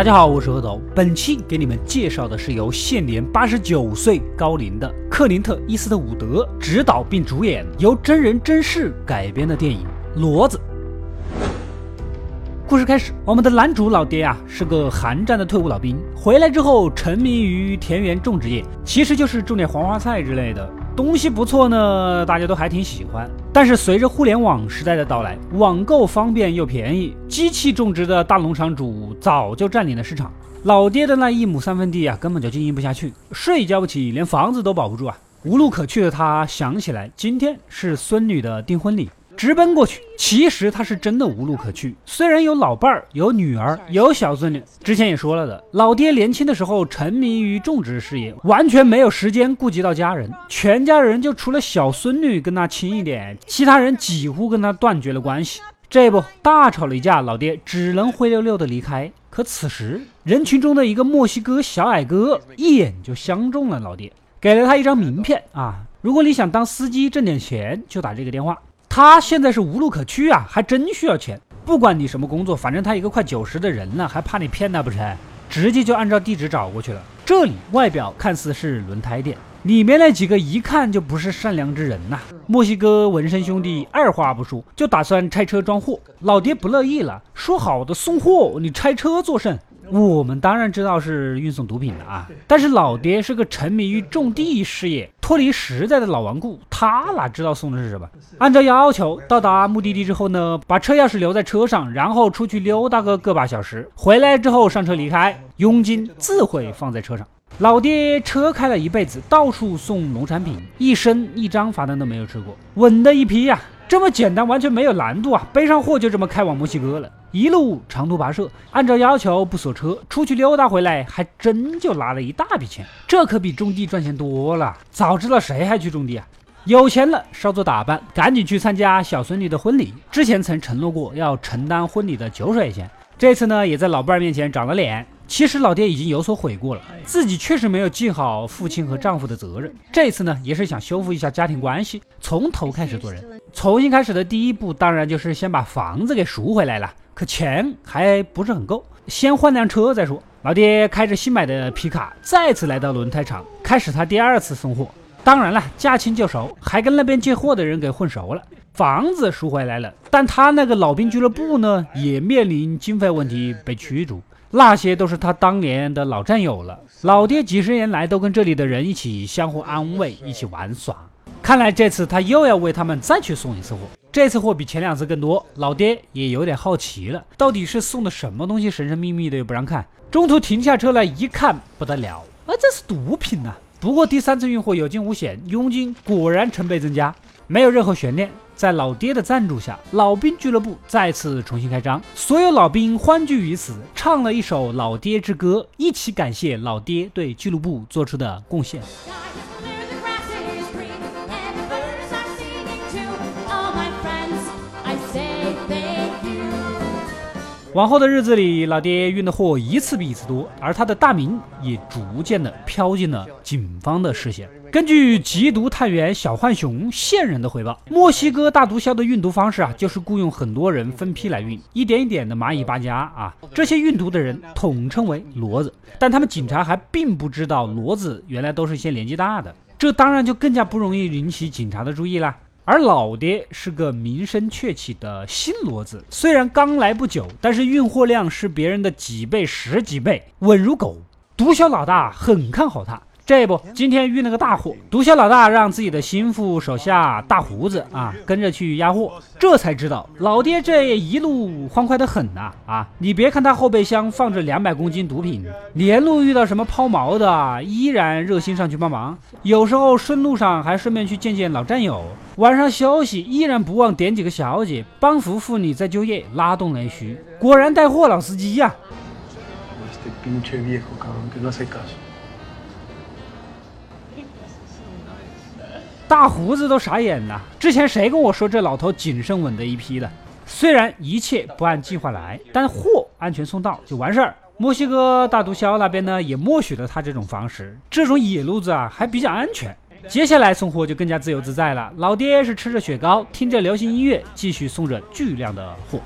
大家好，我是何头。本期给你们介绍的是由现年八十九岁高龄的克林特·伊斯特伍德执导并主演，由真人真事改编的电影《骡子》。故事开始，我们的男主老爹啊是个韩战的退伍老兵，回来之后沉迷于田园种植业，其实就是种点黄花菜之类的。东西不错呢，大家都还挺喜欢。但是随着互联网时代的到来，网购方便又便宜，机器种植的大农场主早就占领了市场。老爹的那一亩三分地啊，根本就经营不下去，税交不起，连房子都保不住啊！无路可去的他想起来，今天是孙女的订婚礼。直奔过去，其实他是真的无路可去。虽然有老伴儿、有女儿、有小孙女，之前也说了的，老爹年轻的时候沉迷于种植事业，完全没有时间顾及到家人。全家人就除了小孙女跟他亲一点，其他人几乎跟他断绝了关系。这不，大吵了一架，老爹只能灰溜溜的离开。可此时，人群中的一个墨西哥小矮哥一眼就相中了老爹，给了他一张名片啊，如果你想当司机挣点钱，就打这个电话。他现在是无路可去啊，还真需要钱。不管你什么工作，反正他一个快九十的人了，还怕你骗他不成？直接就按照地址找过去了。这里外表看似是轮胎店，里面那几个一看就不是善良之人呐。墨西哥纹身兄弟二话不说就打算拆车装货，老爹不乐意了，说好的送货，你拆车做甚？我们当然知道是运送毒品的啊，但是老爹是个沉迷于种地事业、脱离时代的老顽固，他哪知道送的是什么？按照要求到达目的地之后呢，把车钥匙留在车上，然后出去溜达个个把小时，回来之后上车离开，佣金自会放在车上。老爹车开了一辈子，到处送农产品，一生一张罚单都没有吃过，稳的一批呀。这么简单，完全没有难度啊！背上货就这么开往墨西哥了，一路长途跋涉，按照要求不锁车，出去溜达回来，还真就拿了一大笔钱。这可比种地赚钱多了。早知道谁还去种地啊？有钱了，稍作打扮，赶紧去参加小孙女的婚礼。之前曾承诺过要承担婚礼的酒水钱，这次呢，也在老伴儿面前长了脸。其实老爹已经有所悔过了，自己确实没有尽好父亲和丈夫的责任。这次呢，也是想修复一下家庭关系，从头开始做人。重新开始的第一步，当然就是先把房子给赎回来了。可钱还不是很够，先换辆车再说。老爹开着新买的皮卡，再次来到轮胎厂，开始他第二次送货。当然了，驾轻就熟，还跟那边接货的人给混熟了。房子赎回来了，但他那个老兵俱乐部呢，也面临经费问题，被驱逐。那些都是他当年的老战友了。老爹几十年来都跟这里的人一起相互安慰，一起玩耍。看来这次他又要为他们再去送一次货。这次货比前两次更多，老爹也有点好奇了，到底是送的什么东西，神神秘秘的又不让看。中途停下车来一看，不得了，啊，这是毒品呐！不过第三次运货有惊无险，佣金果然成倍增加，没有任何悬念。在老爹的赞助下，老兵俱乐部再次重新开张，所有老兵欢聚于此，唱了一首《老爹之歌》，一起感谢老爹对俱乐部做出的贡献。往后的日子里，老爹运的货一次比一次多，而他的大名也逐渐的飘进了警方的视线。根据缉毒探员小浣熊线人的回报，墨西哥大毒枭的运毒方式啊，就是雇佣很多人分批来运，一点一点的蚂蚁搬家啊。这些运毒的人统称为骡子，但他们警察还并不知道骡子原来都是些年纪大的，这当然就更加不容易引起警察的注意啦。而老爹是个名声鹊起的新骡子，虽然刚来不久，但是运货量是别人的几倍、十几倍，稳如狗。毒枭老大很看好他。这不，今天运了个大货，毒枭老大让自己的心腹手下大胡子啊跟着去押货，这才知道老爹这一路欢快的很呐啊！你别看他后备箱放着两百公斤毒品，连路遇到什么抛锚的，依然热心上去帮忙，有时候顺路上还顺便去见见老战友，晚上休息依然不忘点几个小姐帮扶妇女再就业，拉动内需，果然带货老司机呀！大胡子都傻眼了。之前谁跟我说这老头谨慎稳的一批的？虽然一切不按计划来，但货安全送到就完事儿。墨西哥大毒枭那边呢，也默许了他这种方式。这种野路子啊，还比较安全。接下来送货就更加自由自在了。老爹是吃着雪糕，听着流行音乐，继续送着巨量的货。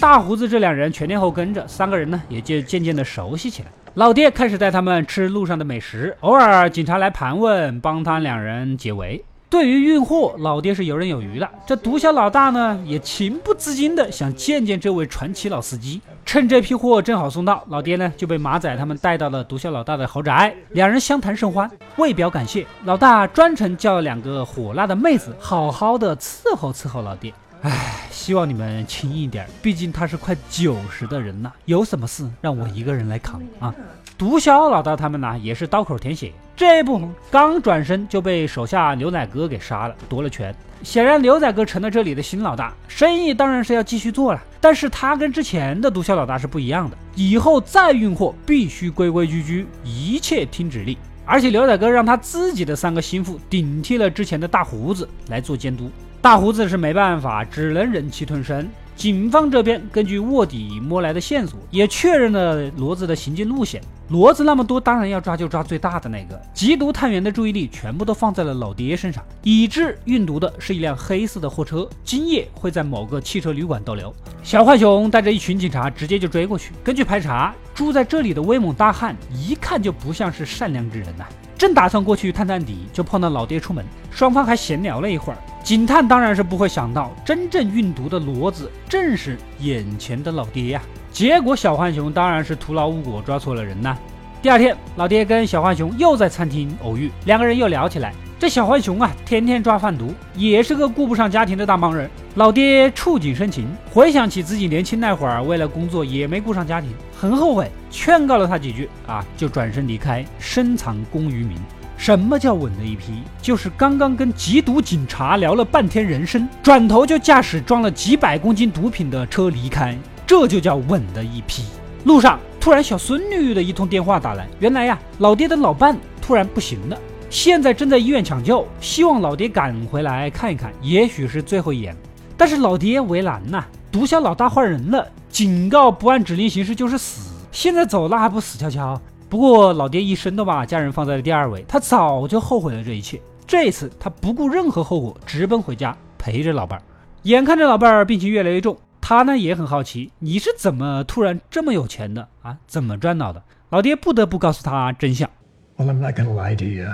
大胡子这两人全天候跟着，三个人呢也就渐渐的熟悉起来。老爹开始带他们吃路上的美食，偶尔警察来盘问，帮他两人解围。对于运货，老爹是游刃有余的。这毒枭老大呢，也情不自禁的想见见这位传奇老司机。趁这批货正好送到，老爹呢就被马仔他们带到了毒枭老大的豪宅，两人相谈甚欢。为表感谢，老大专程叫了两个火辣的妹子，好好的伺候伺候老爹。唉，希望你们轻一点，毕竟他是快九十的人了，有什么事让我一个人来扛啊？毒枭老大他们呢，也是刀口舔血，这不刚转身就被手下牛仔哥给杀了，夺了权。显然牛仔哥成了这里的新老大，生意当然是要继续做了。但是他跟之前的毒枭老大是不一样的，以后再运货必须规规矩矩，一切听指令。而且牛仔哥让他自己的三个心腹顶替了之前的大胡子来做监督，大胡子是没办法，只能忍气吞声。警方这边根据卧底摸来的线索，也确认了骡子的行进路线。骡子那么多，当然要抓就抓最大的那个。缉毒探员的注意力全部都放在了老爹身上，已知运毒的是一辆黑色的货车，今夜会在某个汽车旅馆逗留。小浣熊带着一群警察直接就追过去。根据排查，住在这里的威猛大汉一看就不像是善良之人呐。正打算过去探探底，就碰到老爹出门，双方还闲聊了一会儿。警探当然是不会想到，真正运毒的骡子正是眼前的老爹呀。结果小浣熊当然是徒劳无果，抓错了人呐。第二天，老爹跟小浣熊又在餐厅偶遇，两个人又聊起来。这小浣熊啊，天天抓贩毒，也是个顾不上家庭的大忙人。老爹触景生情，回想起自己年轻那会儿，为了工作也没顾上家庭，很后悔，劝告了他几句啊，就转身离开，深藏功于名。什么叫稳的一批？就是刚刚跟缉毒警察聊了半天人生，转头就驾驶装了几百公斤毒品的车离开，这就叫稳的一批。路上突然小孙女的一通电话打来，原来呀，老爹的老伴突然不行了。现在正在医院抢救，希望老爹赶回来看一看，也许是最后一眼。但是老爹为难呐，毒枭老大换人了，警告不按指令行事就是死，现在走了还不死翘翘？不过老爹一生都把家人放在了第二位，他早就后悔了这一切。这一次他不顾任何后果，直奔回家陪着老伴儿。眼看着老伴儿病情越来越重，他呢也很好奇，你是怎么突然这么有钱的啊？怎么赚到的？老爹不得不告诉他真相。Well, I'm not gonna lie to you.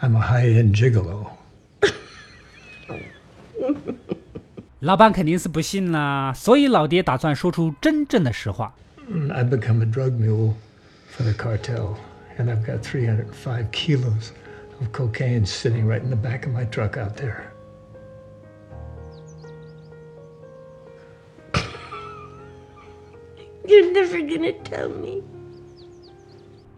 I'm a high-end gigolo. 老板肯定是不信啦，所以老爹打算说出真正的实话。I've become a drug mule for the cartel, and I've got 305 kilos of cocaine sitting right in the back of my truck out there. Never gonna tell me.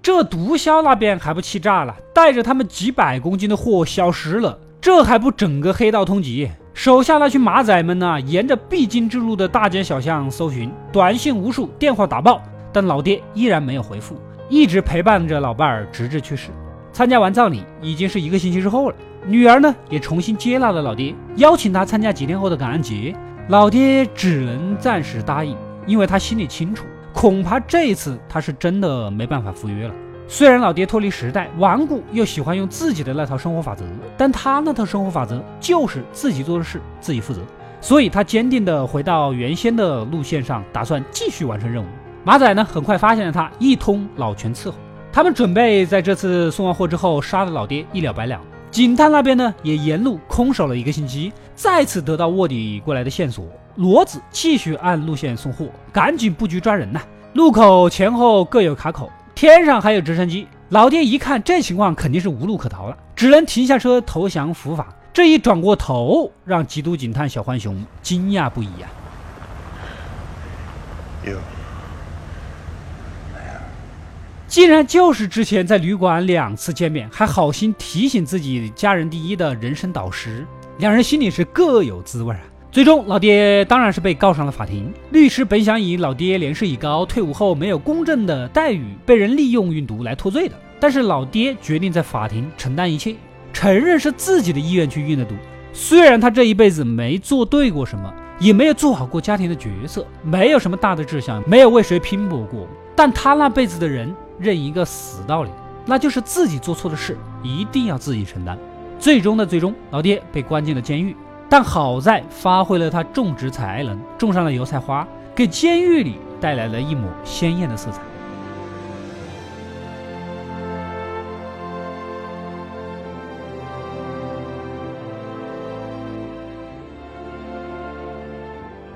这毒枭那边还不气炸了，带着他们几百公斤的货消失了，这还不整个黑道通缉？手下那群马仔们呢，沿着必经之路的大街小巷搜寻，短信无数，电话打爆，但老爹依然没有回复，一直陪伴着老伴儿直至去世。参加完葬礼已经是一个星期之后了，女儿呢也重新接纳了老爹，邀请他参加几天后的感恩节。老爹只能暂时答应，因为他心里清楚。恐怕这一次他是真的没办法赴约了。虽然老爹脱离时代，顽固又喜欢用自己的那套生活法则，但他那套生活法则就是自己做的事自己负责，所以他坚定地回到原先的路线上，打算继续完成任务。马仔呢，很快发现了他，一通老拳伺候。他们准备在这次送完货之后杀了老爹，一了百了。警探那边呢，也沿路空守了一个星期，再次得到卧底过来的线索。骡子继续按路线送货，赶紧布局抓人呐！路口前后各有卡口，天上还有直升机。老爹一看这情况，肯定是无路可逃了，只能停下车投降伏法。这一转过头，让缉毒警探小浣熊惊讶不已呀！竟然就是之前在旅馆两次见面，还好心提醒自己家人第一的人生导师，两人心里是各有滋味啊！最终，老爹当然是被告上了法庭。律师本想以老爹年事已高、退伍后没有公正的待遇、被人利用运毒来脱罪的，但是老爹决定在法庭承担一切，承认是自己的意愿去运的毒。虽然他这一辈子没做对过什么，也没有做好过家庭的角色，没有什么大的志向，没有为谁拼搏过，但他那辈子的人认一个死道理，那就是自己做错的事一定要自己承担。最终的最终，老爹被关进了监狱。但好在发挥了他种植才能，种上了油菜花，给监狱里带来了一抹鲜艳的色彩。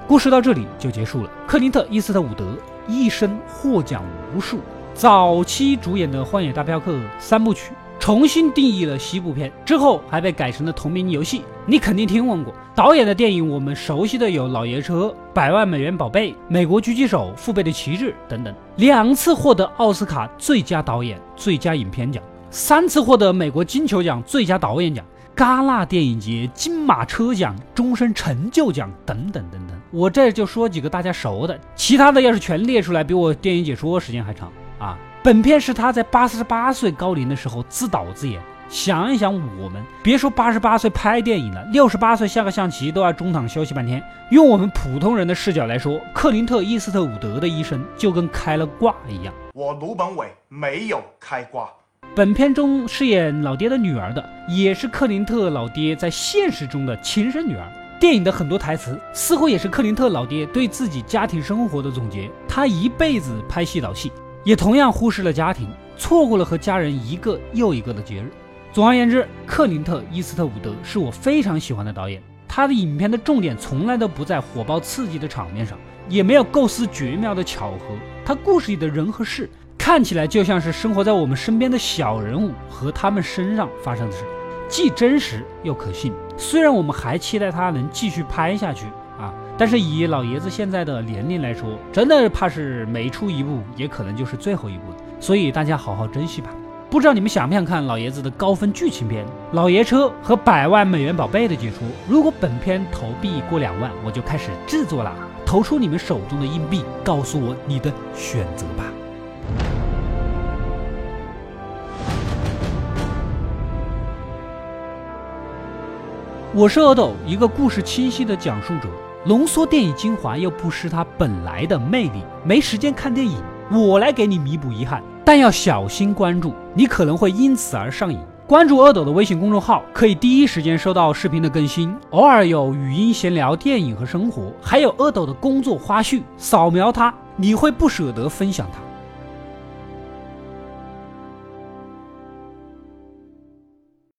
故事到这里就结束了。克林特·伊斯特伍德一生获奖无数，早期主演的《荒野大镖客》三部曲重新定义了西部片，之后还被改成了同名游戏，你肯定听闻过。导演的电影我们熟悉的有《老爷车》《百万美元宝贝》《美国狙击手》《父辈的旗帜》等等，两次获得奥斯卡最佳导演、最佳影片奖，三次获得美国金球奖最佳导演奖。戛纳电影节金马车奖、终身成就奖等等等等，我这就说几个大家熟的，其他的要是全列出来，比我电影解说时间还长啊！本片是他在八十八岁高龄的时候自导自演。想一想，我们别说八十八岁拍电影了，六十八岁下个象棋都要中场休息半天。用我们普通人的视角来说，克林特·伊斯特伍德的一生就跟开了挂一样。我卢本伟没有开挂。本片中饰演老爹的女儿的，也是克林特老爹在现实中的亲生女儿。电影的很多台词似乎也是克林特老爹对自己家庭生活的总结。他一辈子拍戏导戏，也同样忽视了家庭，错过了和家人一个又一个的节日。总而言之，克林特·伊斯特伍德是我非常喜欢的导演。他的影片的重点从来都不在火爆刺激的场面上，也没有构思绝妙的巧合。他故事里的人和事。看起来就像是生活在我们身边的小人物和他们身上发生的事，既真实又可信。虽然我们还期待他能继续拍下去，但是以老爷子现在的年龄来说，真的怕是每出一部也可能就是最后一部了。所以大家好好珍惜吧。不知道你们想不想看老爷子的高分剧情片《老爷车》和《百万美元宝贝》的解说？如果本片投币过两万，我就开始制作了。投出你们手中的硬币，告诉我你的选择吧。我是阿斗，一个故事清晰的讲述者，浓缩电影精华又不失它本来的魅力。没时间看电影，我来给你弥补遗憾，但要小心关注，你可能会因此而上瘾。关注阿斗的微信公众号，可以第一时间收到视频的更新，偶尔有语音闲聊电影和生活，还有阿斗的工作花絮。扫描它，你会不舍得分享它。